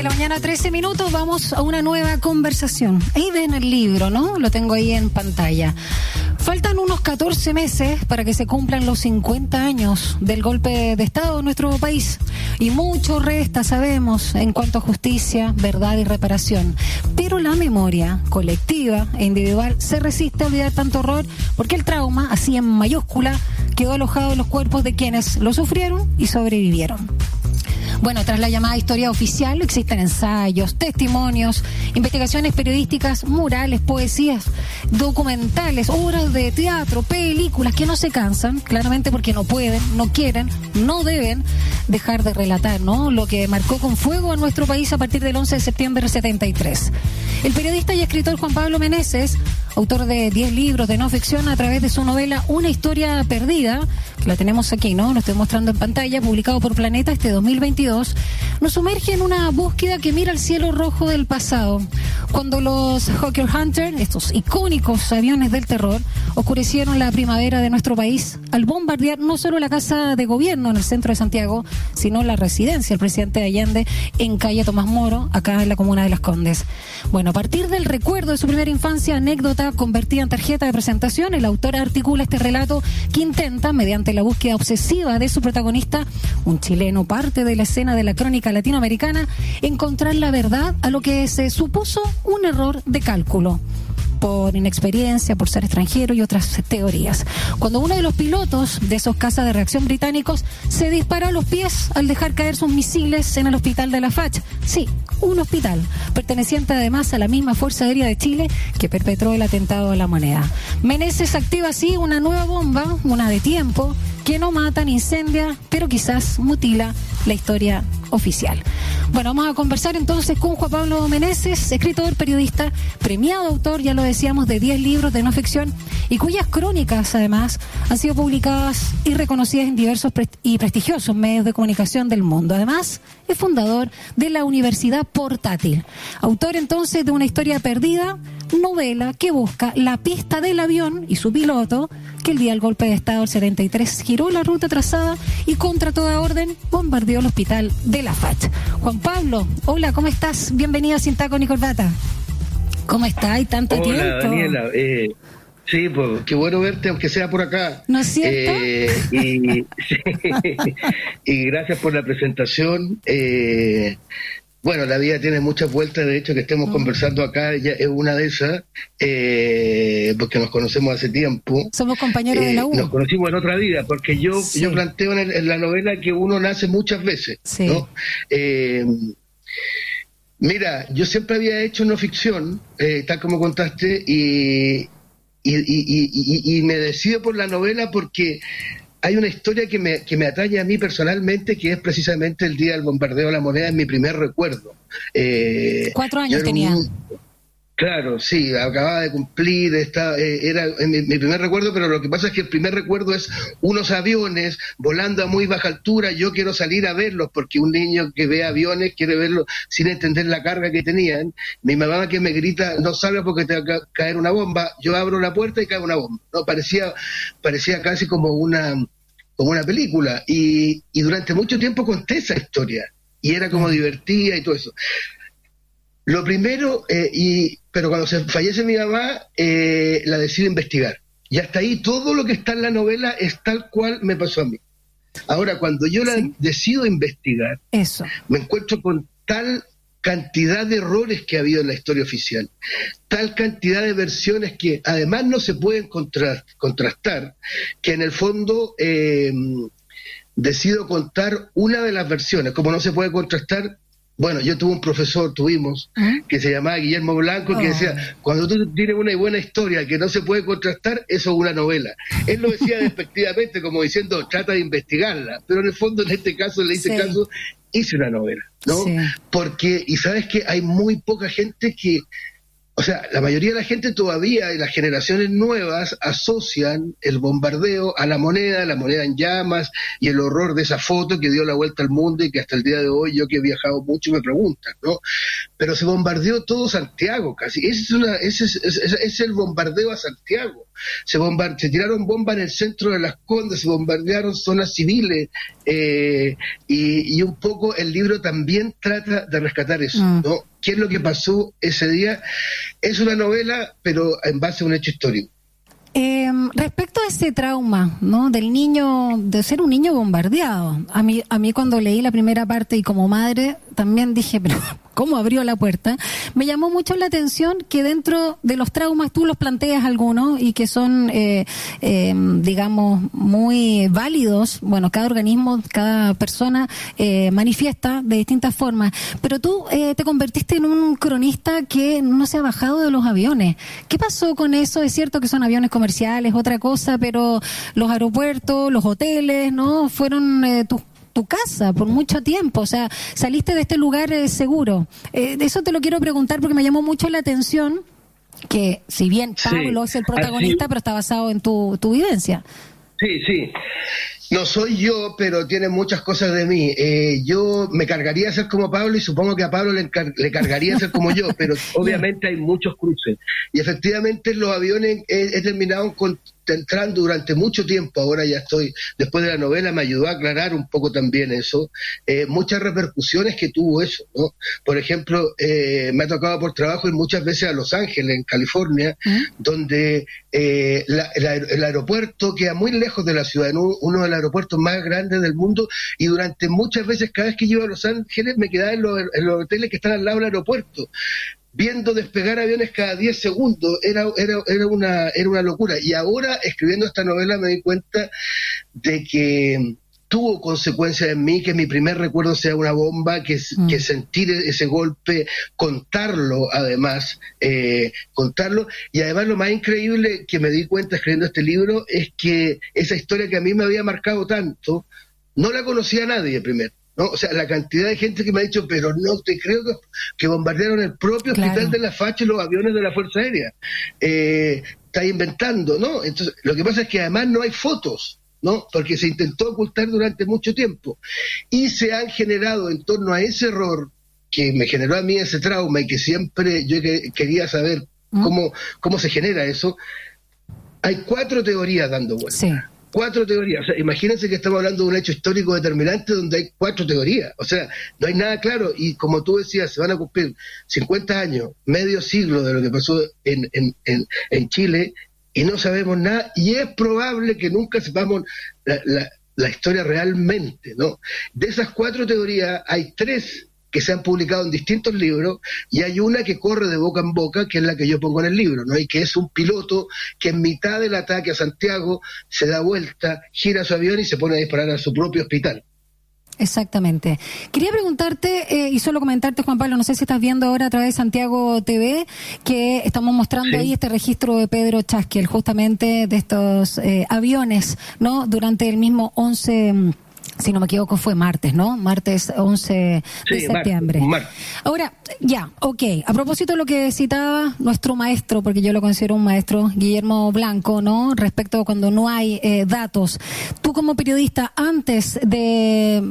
de la mañana, 13 minutos, vamos a una nueva conversación. Ahí ven el libro, ¿no? Lo tengo ahí en pantalla. Faltan unos 14 meses para que se cumplan los 50 años del golpe de Estado en nuestro país. Y mucho resta, sabemos, en cuanto a justicia, verdad y reparación. Pero la memoria colectiva e individual se resiste a olvidar tanto horror porque el trauma, así en mayúscula, quedó alojado en los cuerpos de quienes lo sufrieron y sobrevivieron. Bueno, tras la llamada historia oficial existen ensayos, testimonios, investigaciones periodísticas, murales, poesías, documentales, obras de teatro, películas que no se cansan, claramente porque no pueden, no quieren, no deben dejar de relatar, ¿no? Lo que marcó con fuego a nuestro país a partir del 11 de septiembre del 73. El periodista y escritor Juan Pablo Meneses, autor de 10 libros de no ficción a través de su novela Una historia perdida, la tenemos aquí, ¿no? Lo estoy mostrando en pantalla, publicado por Planeta este 2022 nos sumerge en una búsqueda que mira el cielo rojo del pasado, cuando los Hawker Hunter, estos icónicos aviones del terror, oscurecieron la primavera de nuestro país al bombardear no solo la casa de gobierno en el centro de Santiago, sino la residencia del presidente Allende en calle Tomás Moro, acá en la comuna de Las Condes. Bueno, a partir del recuerdo de su primera infancia, anécdota convertida en tarjeta de presentación, el autor articula este relato que intenta, mediante la búsqueda obsesiva de su protagonista, un chileno parte de la escena de la crónica latinoamericana, encontrar la verdad a lo que se supuso un error de cálculo por inexperiencia, por ser extranjero y otras teorías. Cuando uno de los pilotos de esos casas de reacción británicos se disparó a los pies al dejar caer sus misiles en el hospital de la FACH. Sí, un hospital, perteneciente además a la misma Fuerza Aérea de Chile que perpetró el atentado a la moneda. Meneses activa así una nueva bomba, una de tiempo, que no mata ni incendia, pero quizás mutila la historia oficial. Bueno, vamos a conversar entonces con Juan Pablo Meneses, escritor, periodista, premiado autor, ya lo decíamos, de 10 libros de no ficción y cuyas crónicas además han sido publicadas y reconocidas en diversos y prestigiosos medios de comunicación del mundo. Además, es fundador de la Universidad Portátil, autor entonces de una historia perdida novela que busca la pista del avión y su piloto, que el día del golpe de Estado del 73 giró la ruta trazada y contra toda orden bombardeó el hospital de la FACH. Juan Pablo, hola, ¿cómo estás? Bienvenida a Sin Taco ni Corbata. ¿Cómo está? ¿Hay tanto hola, tiempo? Daniela, eh, Sí, pues qué bueno verte, aunque sea por acá. ¿No es cierto? Eh, y, y, gracias por la presentación. Eh, bueno, la vida tiene muchas vueltas, de hecho que estemos mm. conversando acá ya es una de esas, eh, porque nos conocemos hace tiempo. Somos compañeros de la eh, U. Nos conocimos en otra vida, porque yo, yo planteo en, la novela que uno nace muchas veces. ¿no? Eh, mira, yo siempre había hecho no ficción, tal como contaste, y, y, y, y me decido por la novela porque hay una historia que me, que me atañe a mí personalmente, que es precisamente el día del bombardeo de la moneda, es mi primer recuerdo. Eh, Cuatro años tenía. Claro, sí, acababa de cumplir, esta, eh, era mi, primer recuerdo, pero lo que pasa es que el primer recuerdo es unos aviones volando a muy baja altura, yo quiero salir a verlos, porque un niño que ve aviones quiere verlos sin entender la carga que tenían. Mi mamá que me grita, no salga porque te va a caer una bomba, yo abro la puerta y cae una bomba. No, parecía, parecía casi como una, como una película, y, y durante mucho tiempo conté esa historia, y era como divertida y todo eso. Lo primero, eh, y, pero cuando se fallece mi mamá, eh, la decido investigar. Y hasta ahí todo lo que está en la novela es tal cual me pasó a mí. Ahora, cuando yo la decido investigar, Eso. me encuentro con tal cantidad de errores que ha habido en la historia oficial, tal cantidad de versiones que además no se pueden contrastar, que en el fondo eh, decido contar una de las versiones. Como no se puede contrastar, bueno, yo tuve un profesor, tuvimos, ¿Ah? que se llamaba Guillermo Blanco, que decía, oh. cuando tú tienes una buena historia que no se puede contrastar, eso es una novela. Él lo decía despectivamente, como diciendo, trata de investigarla, pero en el fondo, en este caso, le hice caso, hice una novela, ¿no? Porque, y sabes que hay muy poca gente que o sea, la mayoría de la gente todavía, y las generaciones nuevas, asocian el bombardeo a la moneda, la moneda en llamas y el horror de esa foto que dio la vuelta al mundo y que hasta el día de hoy yo que he viajado mucho me preguntan, ¿no? Pero se bombardeó todo Santiago casi. Ese es, una, ese es, el bombardeo a Santiago. Se, se tiraron bombas en el centro de las Condes, se bombardearon zonas civiles, eh, y, un poco el libro también trata de rescatar eso, mm. ¿no? ¿Qué es lo que pasó ese día? Es una novela, pero en base a un hecho histórico. Eh, respecto a ese trauma, ¿no? Del niño, de ser un niño bombardeado. A mí, a mí cuando leí la primera parte y como madre también dije, pero cómo abrió la puerta, me llamó mucho la atención que dentro de los traumas tú los planteas algunos y que son, eh, eh, digamos, muy válidos. Bueno, cada organismo, cada persona eh, manifiesta de distintas formas, pero tú te convertiste en un cronista que no se ha bajado de los aviones. ¿Qué pasó con eso? Es cierto que son aviones comerciales, otra cosa, pero los aeropuertos, los hoteles, ¿no? Fueron tus tu casa por mucho tiempo, o sea, saliste de este lugar eh, seguro. Eh, eso te lo quiero preguntar porque me llamó mucho la atención que si bien Pablo es el protagonista, pero está basado en tu, tu vivencia. Sí, sí. No soy yo, pero tiene muchas cosas de mí. Eh, yo me cargaría a ser como Pablo y supongo que a Pablo le, le cargaría a ser como yo, pero obviamente hay muchos cruces. Y efectivamente los aviones he, terminado entrando durante mucho tiempo, ahora ya estoy, después de la novela me ayudó a aclarar un poco también eso, eh, muchas repercusiones que tuvo eso, ¿no? Por ejemplo, eh, me ha tocado por trabajo ir muchas veces a Los Ángeles, en California, donde el aeropuerto queda muy lejos de la ciudad, en uno de los aeropuertos más grandes del mundo y durante muchas veces, cada vez que iba a Los Ángeles, me quedaba en los, hoteles que están al lado del aeropuerto viendo despegar aviones cada 10 segundos, era, era, era, una, era una locura. Y ahora, escribiendo esta novela, me di cuenta de que tuvo consecuencias en mí, que mi primer recuerdo sea una bomba, que, mm. que sentir ese golpe, contarlo además, eh, contarlo. Y además lo más increíble que me di cuenta escribiendo este libro es que esa historia que a mí me había marcado tanto, no la conocía nadie primero. ¿No? O sea, la cantidad de gente que me ha dicho, pero no te creo que, bombardearon el propio hospital de la Facha y los aviones de la Fuerza Aérea. Eh, está inventando, ¿no? Entonces, lo que pasa es que además no hay fotos. ¿no? Porque se intentó ocultar durante mucho tiempo. Y se han generado en torno a ese error que me generó a mí ese trauma y que siempre yo quería saber mm. cómo, cómo se genera eso, hay cuatro teorías dando vueltas. Cuatro teorías. O sea, imagínense que estamos hablando de un hecho histórico determinante donde hay cuatro teorías. O sea, no hay nada claro. Y como tú decías, se van a cumplir 50 años, medio siglo de lo que pasó en, en, en, en Chile y no sabemos nada y es probable que nunca sepamos la, la, historia realmente, ¿no? De esas cuatro teorías hay tres que se han publicado en distintos libros y hay una que corre de boca en boca, que es la que yo pongo en el libro, ¿no? Y que es un piloto que en mitad del ataque a Santiago se da vuelta, gira su avión y se pone a disparar a su propio hospital. Exactamente. Quería preguntarte eh, y solo comentarte, Juan Pablo, no sé si estás viendo ahora a través de Santiago TV, que estamos mostrando ahí este registro de Pedro Chasquiel, justamente de estos eh, aviones, ¿no? Durante el mismo 11 si no me equivoco, fue martes, ¿no? Martes 11 de septiembre. Ahora, ya, ok. A propósito de lo que citaba nuestro maestro, porque yo lo considero un maestro, Guillermo Blanco, ¿no? Respecto a cuando no hay eh, datos. Tú como periodista, antes de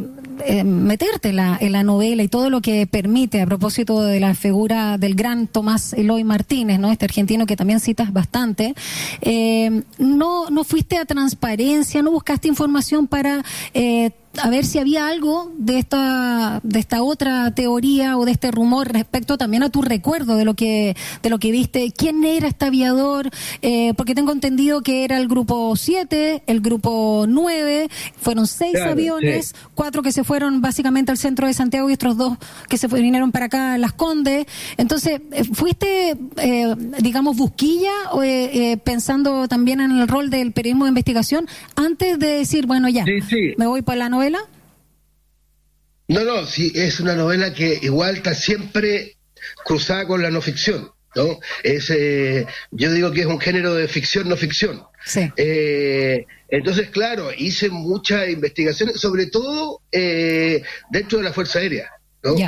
eh, meterte en la, en la novela y todo lo que permite, a propósito de la figura del gran Tomás Eloy Martínez, ¿no? Este argentino que también citas bastante, eh, no, no fuiste a transparencia, no buscaste información para eh, a ver si había algo de esta de esta otra teoría o de este rumor respecto también a tu recuerdo de lo que de lo que viste. Quién era este aviador eh, porque tengo entendido que era el grupo 7 el grupo 9 fueron seis aviones cuatro que se fueron básicamente al centro de Santiago y otros dos que se vinieron para acá a Las Condes. Entonces eh, fuiste eh, digamos busquilla o, pensando también en el rol del periodismo de investigación antes de decir bueno ya me voy para la novela? No, no, sí, es una novela que igual está siempre cruzada con la no ficción. ¿no? Es, eh, yo digo que es un género de ficción, no ficción. Eh, entonces, claro, hice mucha investigación, sobre todo eh, dentro de la Fuerza Aérea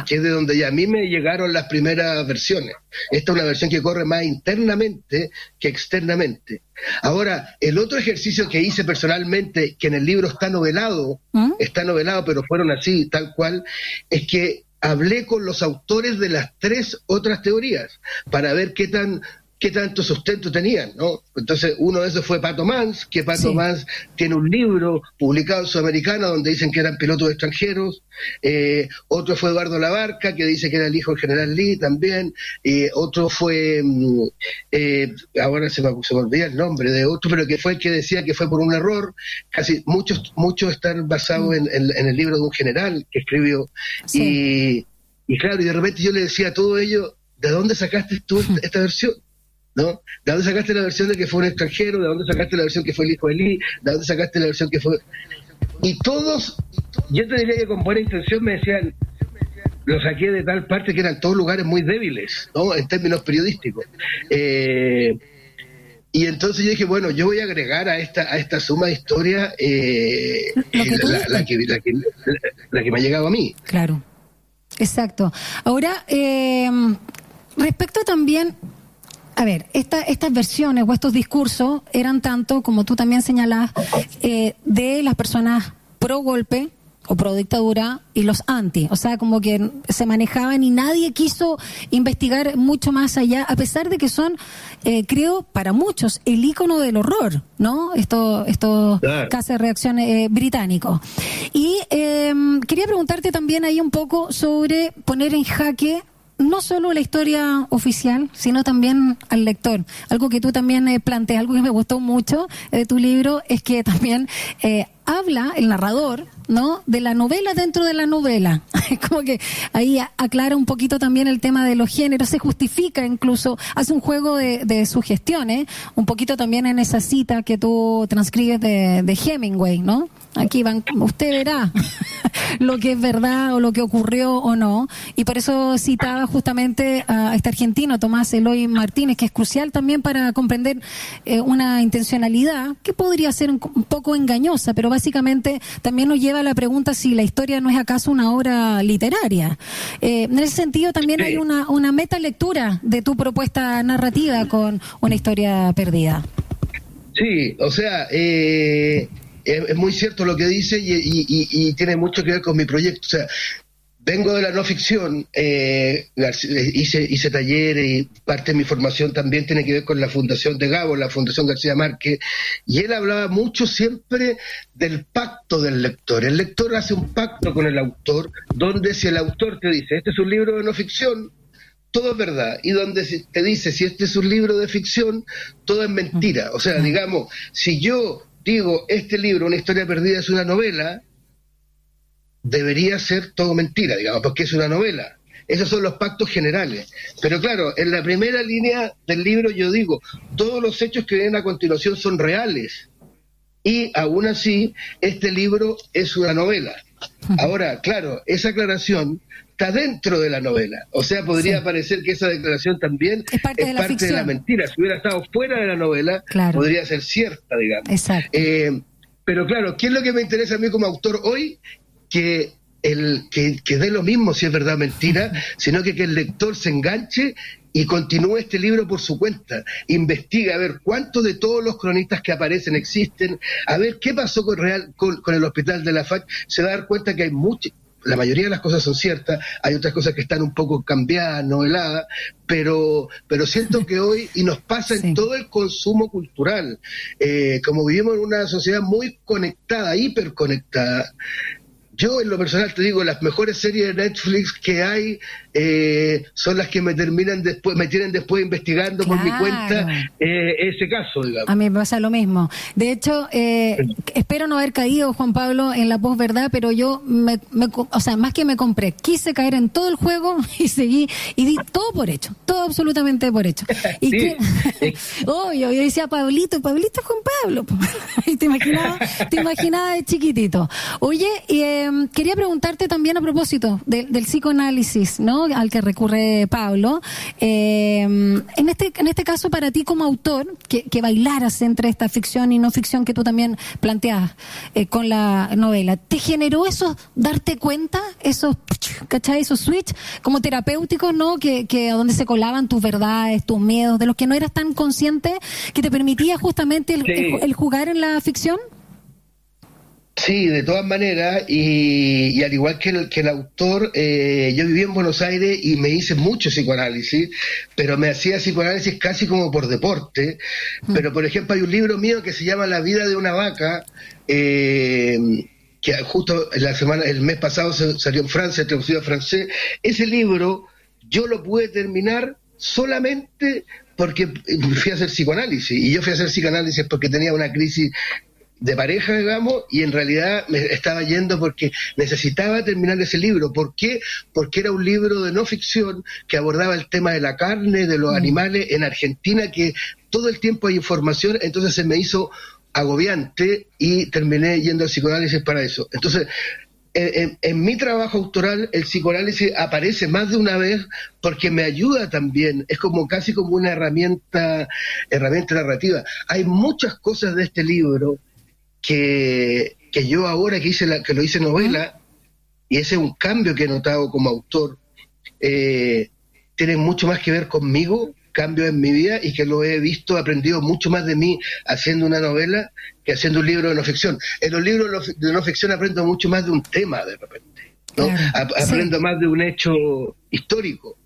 que es de donde ya a mí me llegaron las primeras versiones. Esta es una versión que corre más internamente que externamente. Ahora, el otro ejercicio que hice personalmente, que en el libro está novelado, ¿Mm? está novelado, pero fueron así, tal cual, es que hablé con los autores de las tres otras teorías para ver qué tan qué tanto sustento tenían, ¿no? Entonces, uno de esos fue Pato Mans, que Pato Mans tiene un libro publicado en Sudamericana donde dicen que eran pilotos extranjeros, eh, otro fue Eduardo Labarca, que dice que era el hijo del general Lee también, eh, otro fue, mm, eh, ahora se me, se me olvida el nombre de otro, pero que fue el que decía que fue por un error, casi muchos, muchos están basados mm. en, el libro de un general que escribió, y, y claro, y de repente yo le decía a todo ello, ¿de dónde sacaste tú esta versión? ¿No? ¿De dónde sacaste la versión de que fue un extranjero? ¿De dónde sacaste la versión que fue el hijo de Lee? ¿De dónde sacaste la versión que fue...? Y todos, yo te diría que con buena intención me decían, lo saqué de tal parte que eran todos lugares muy débiles, ¿no? En términos periodísticos. Eh, y entonces yo dije, bueno, yo voy a agregar a esta, a esta suma de historia eh, la, que, la, que, me ha llegado a mí. Claro, exacto. Ahora, eh, respecto también a ver, estas versiones o estos discursos eran tanto, como tú también señalás, eh, de las personas pro golpe o pro dictadura y los anti. O sea, como que se manejaban y nadie quiso investigar mucho más allá, a pesar de que son, eh, creo, para muchos, el icono del horror, ¿no? Esto, esto casi reacción eh, británico. Y em, quería preguntarte también ahí un poco sobre poner en jaque no solo la historia oficial, sino también al lector. Algo que tú también eh, planteas, algo que me gustó mucho de tu libro, es que también eh, habla el narrador, ¿no? De la novela dentro de la novela. Como que ahí aclara un poquito también el tema de los géneros, se justifica incluso, hace un juego de, de sugestiones, un poquito también en esa cita que tú transcribes de, de Hemingway, ¿no? Aquí van, usted verá lo que es verdad o lo que ocurrió o no. Y por eso citaba justamente a este argentino, Tomás Eloy Martínez, que es crucial también para comprender eh, una intencionalidad que podría ser un, poco engañosa, pero básicamente también nos lleva a la pregunta si la historia no es acaso una obra literaria. Eh, en ese sentido también hay una, una meta lectura de tu propuesta narrativa con una historia perdida. Sí, o sea, eh, es, muy cierto lo que dice y, tiene mucho que ver con mi proyecto. O sea, vengo de la no ficción, eh, hice, hice talleres y parte de mi formación también tiene que ver con la fundación de Gabo, la Fundación García Márquez, y él hablaba mucho siempre del pacto del lector. El lector hace un pacto con el autor, donde si el autor te dice, este es un libro de no ficción, todo es verdad. Y donde te dice, si este es un libro de ficción, todo es mentira. O sea, digamos, si yo digo, este libro, Una historia perdida, es una novela, debería ser todo mentira, digamos, porque es una novela. Esos son los pactos generales. Pero claro, en la primera línea del libro yo digo, todos los hechos que vienen a continuación son reales. Y aún así, este libro es una novela. Ahora, claro, esa aclaración está dentro de la novela. O sea, podría parecer que esa declaración también es parte, de, la mentira. Si hubiera estado fuera de la novela, podría ser cierta, digamos. Eh, pero claro, ¿qué es lo que me interesa a mí como autor hoy? Que el que, que dé lo mismo si es verdad o mentira, sino que, que el lector se enganche y continúe este libro por su cuenta. Investiga a ver cuántos de todos los cronistas que aparecen existen, a ver qué pasó con, Real, con, el hospital de la FAC. Se va a dar cuenta que hay muchos, la mayoría de las cosas son ciertas, hay otras cosas que están un poco cambiadas, noveladas, pero, pero siento que hoy, y nos pasa en todo el consumo cultural, eh, como vivimos en una sociedad muy conectada, hiperconectada, yo en lo personal te digo, las mejores series de Netflix que hay eh, son las que me terminan después, me tienen después investigando por mi cuenta eh, ese caso, digamos. A mí me pasa lo mismo. De hecho, eh, espero no haber caído, Juan Pablo, en la posverdad, pero yo, me, o sea, más que me compré, quise caer en todo el juego y seguí, y di todo por hecho, todo absolutamente por hecho. Y que, obvio, yo decía Pablito, Pablito es Juan Pablo. y te imaginaba, te imaginaba de chiquitito. Oye, Em, quería preguntarte también a propósito del psicoanálisis, ¿no? Al que recurre Pablo. Em, en este en este caso para ti como autor que, que, bailaras entre esta ficción y no ficción que tú también planteas eh, con la novela, ¿te generó eso darte cuenta, esos, ¿cachai? Esos switch como terapéuticos, ¿no? Que, que donde se colaban tus verdades, tus miedos, de los que no eras tan consciente, que te permitía justamente el jugar en la ficción. Sí, de todas maneras, y, al igual que el, que el autor, eh, yo viví en Buenos Aires y me hice mucho psicoanálisis, pero me hacía psicoanálisis casi como por deporte. Mm. Pero, por ejemplo, hay un libro mío que se llama La vida de una vaca, eh, que justo la semana, el mes pasado salió en Francia, traducido a francés. Ese libro yo lo pude terminar solamente porque fui a hacer psicoanálisis. Y yo fui a hacer psicoanálisis porque tenía una crisis de pareja, digamos, y en realidad me estaba yendo porque necesitaba terminar ese libro. ¿Por qué? Porque era un libro de no ficción que abordaba el tema de la carne, de los mm. animales en Argentina, que todo el tiempo hay información, entonces se me hizo agobiante y terminé yendo al psicoanálisis para eso. Entonces, en, mi trabajo autoral el psicoanálisis aparece más de una vez porque me ayuda también, es como casi como una herramienta, herramienta narrativa. Hay muchas cosas de este libro que, que yo ahora que hice la, que lo hice novela, y ese es un cambio que he notado como autor, eh, tiene mucho más que ver conmigo, cambios en mi vida, y que lo he visto, aprendido mucho más de mí haciendo una novela que haciendo un libro de no ficción. En los libros de no ficción aprendo mucho más de un tema de repente, ¿no? aprendo más de un hecho histórico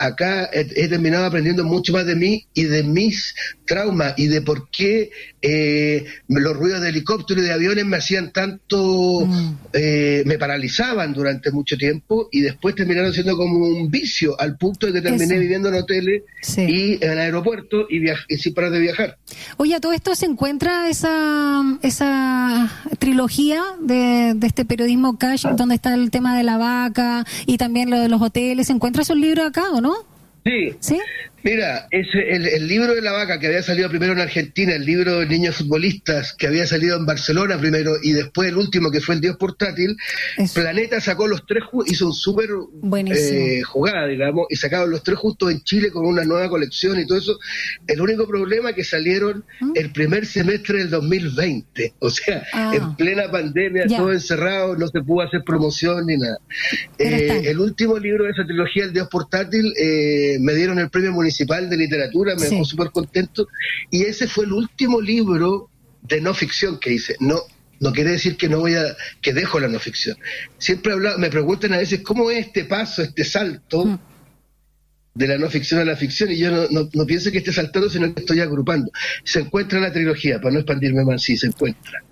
acá he, terminado aprendiendo mucho más de mí y de mis traumas y de por qué eh, los ruidos de helicóptero y de aviones me hacían tanto, mm. eh, me paralizaban durante mucho tiempo y después terminaron siendo como un vicio al punto de que terminé viviendo en hoteles y en aeropuertos y, y sin parar de viajar. Oye, ¿a todo esto se encuentra esa, esa trilogía de, de este periodismo cash donde está el tema de la vaca y también lo de los hoteles? ¿Se encuentra esos libros acá o no? Sí. Mira, es el, libro de la vaca que había salido primero en Argentina, el libro de niños futbolistas que había salido en Barcelona primero y después el último que fue el Dios portátil, Planeta sacó los tres, hizo un súper eh, jugada, digamos, y sacaron los tres justos en Chile con una nueva colección y todo eso. El único problema es que salieron ¿Mm? el primer semestre del 2020, o sea, ah. en plena pandemia, todo encerrado, no se pudo hacer promoción ni nada. Eh, el último libro de esa trilogía, el Dios portátil, eh, me dieron el premio municipal de literatura, me dejó súper contento, y ese fue el último libro de no ficción que hice. No, no quiere decir que no voy a, que dejo la no ficción. Siempre hablado, me preguntan a veces cómo es este paso, este salto mm. de la no ficción a la ficción, y yo no, no, pienso que esté saltando, sino que estoy agrupando. Se encuentra en la trilogía, para no expandirme más, sí, se encuentra.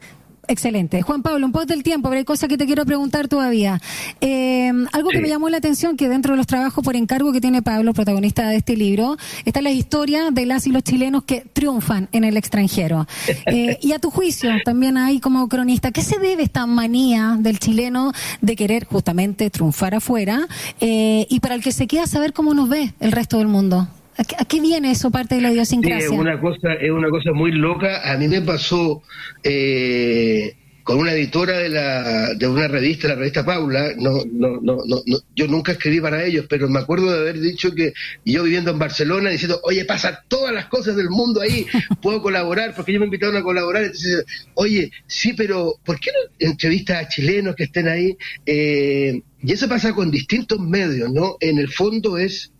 Excelente. Juan Pablo, un poco del tiempo, pero hay cosas que te quiero preguntar todavía. Eh, algo que me llamó la atención, que dentro de los trabajos por encargo que tiene Pablo, protagonista de este libro, está la historia de las y los chilenos que triunfan en el extranjero. Eh, y a tu juicio, también hay como cronista, ¿qué se debe esta manía del chileno de querer justamente triunfar afuera? Eh, y para el que se queda saber cómo nos ve el resto del mundo. ¿A qué viene eso parte de la idiosincrasia? es una cosa, es una cosa muy loca. A mí me pasó eh, con una editora de, la, de una revista, la revista Paula. No, no, no, no, yo nunca escribí para ellos, pero me acuerdo de haber dicho que yo viviendo en Barcelona diciendo, oye, pasa todas las cosas del mundo ahí, puedo colaborar, porque ellos me invitaron a colaborar. Entonces, oye, sí, pero ¿por qué no entrevistas a chilenos que estén ahí? Eh, y eso pasa con distintos medios, ¿no? En el fondo es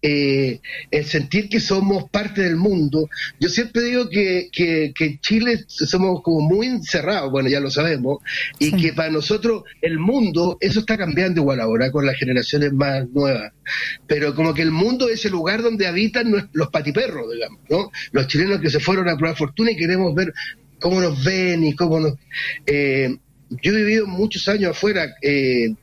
eh, el sentir que somos parte del mundo. Yo siempre digo que, que, en Chile somos como muy encerrados, bueno, ya lo sabemos, y que para nosotros el mundo, eso está cambiando igual ahora con las generaciones más nuevas, pero como que el mundo es el lugar donde habitan los patiperros, digamos, ¿no? Los chilenos que se fueron a probar fortuna y queremos ver cómo nos ven y cómo nos... Eh, yo he vivido muchos años afuera, eh,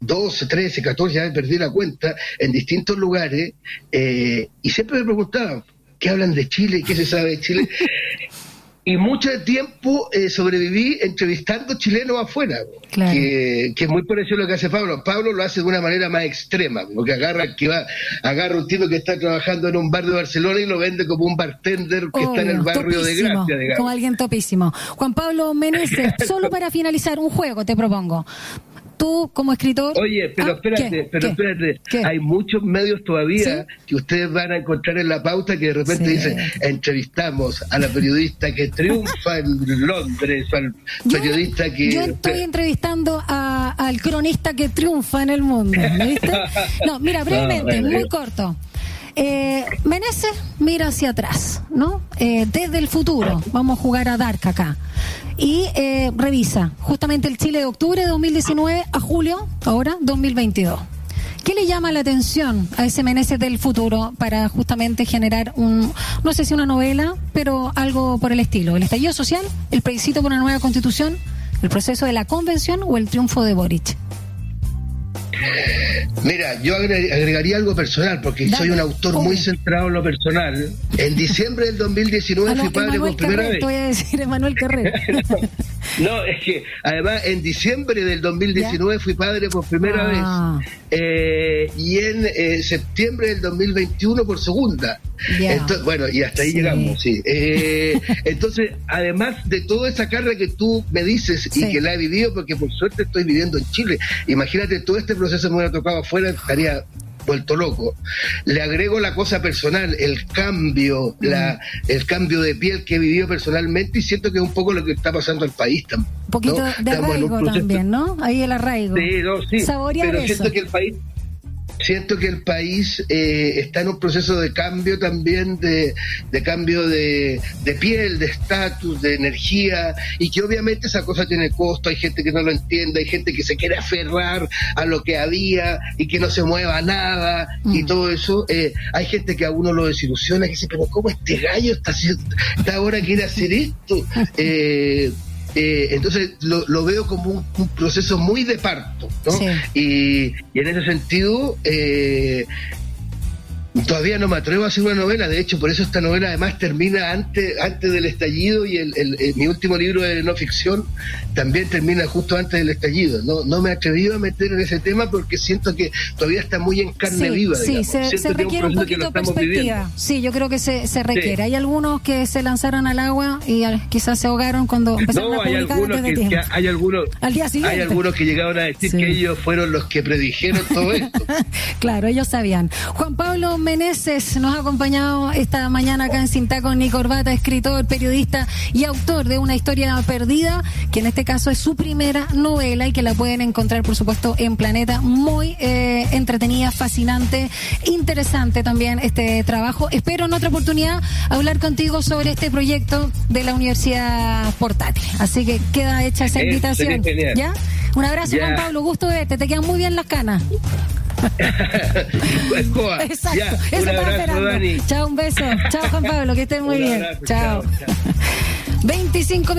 12, 13, 14, ya perdí la cuenta, en distintos lugares, eh, y siempre me preguntaban, ¿qué hablan de Chile? ¿Qué se sabe de Chile? y mucho tiempo eh, sobreviví entrevistando chilenos afuera, que, es muy parecido a lo que hace Pablo. Pablo lo hace de una manera más extrema, porque agarra que va, agarra un tipo que está trabajando en un bar de Barcelona y lo vende como un bartender que está en el barrio de Gracia, digamos. Como alguien topísimo. Juan Pablo Meneses, solo para finalizar, un juego te propongo tú como escritor. Oye, pero ah, espérate, pero espérate. Hay muchos medios todavía que ustedes van a encontrar en la pauta que de repente dicen, entrevistamos a la periodista que triunfa en Londres, al periodista que... Yo estoy entrevistando al cronista que triunfa en el mundo, ¿viste? No, mira, brevemente, muy corto. Eh, Meneses mira hacia atrás, ¿no? Eh, desde el futuro. Vamos a jugar a Dark acá. Y eh, revisa justamente el Chile de octubre de 2019 a julio, ahora 2022. ¿Qué le llama la atención a ese Meneses del futuro para justamente generar un, no sé si una novela, pero algo por el estilo? ¿El estallido social, el plebiscito por una nueva constitución, el proceso de la convención o el triunfo de Boric? Mira, yo agregaría algo personal, porque soy un autor muy centrado en lo personal. En diciembre del 2019 ah, fui padre por primera vez. voy a decir Emanuel Carrer. no, es que además en diciembre del 2019 fui padre por primera ah. vez eh, y en eh, septiembre del 2021 por segunda. Bueno, y hasta ahí llegamos, sí. Eh, entonces, además de toda esa carga que tú me dices y que la he vivido, porque por suerte estoy viviendo en Chile, imagínate todo este proceso me hubiera tocado afuera, estaría vuelto loco. Le agrego la cosa personal, el cambio, la, el cambio de piel que he vivido personalmente y siento que es un poco lo que está pasando al país también. Un poquito de arraigo también, ¿no? Ahí el arraigo. Sí, no, sí. pero siento que el país siento que el país eh, está en un proceso de cambio también, de, cambio de, piel, de estatus, de energía, y que obviamente esa cosa tiene costo, hay gente que no lo entiende, hay gente que se quiere aferrar a lo que había y que no se mueva nada y mm. todo eso. Eh, hay gente que a uno lo desilusiona, que dice, pero ¿cómo este gallo está, haciendo, está ahora quiere hacer esto? Eh, eh, entonces lo, veo como un, proceso muy de parto, ¿no? Y, en ese sentido, eh, Todavía no me atrevo a hacer una novela, de hecho, por eso esta novela además termina antes, antes del estallido y el, eh, mi último libro de no ficción también termina justo antes del estallido. No, no me he atrevido a meter en ese tema porque siento que todavía está muy en carne viva. Sí, se, requiere un, poquito de perspectiva. Sí, yo creo que se, se requiere. Hay algunos que se lanzaron al agua y quizás se ahogaron cuando empezaron a publicar hay algunos que, hay algunos, Hay algunos que llegaron a decir que ellos fueron los que predijeron todo esto. claro, ellos sabían. Juan Pablo Meneses nos ha acompañado esta mañana acá en Sintacón ni Corbata, escritor, periodista y autor de una historia perdida, que en este caso es su primera novela y que la pueden encontrar, por supuesto, en Planeta. Muy eh, entretenida, fascinante, interesante también este trabajo. Espero en otra oportunidad hablar contigo sobre este proyecto de la Universidad Portátil. Así que queda hecha esa invitación. ¿Ya? Un abrazo, Juan Pablo. Gusto de verte. Te quedan muy bien las canas. Exacto. Eso Chao, un beso. Chao, Juan Pablo, que estés muy bien. chao. 25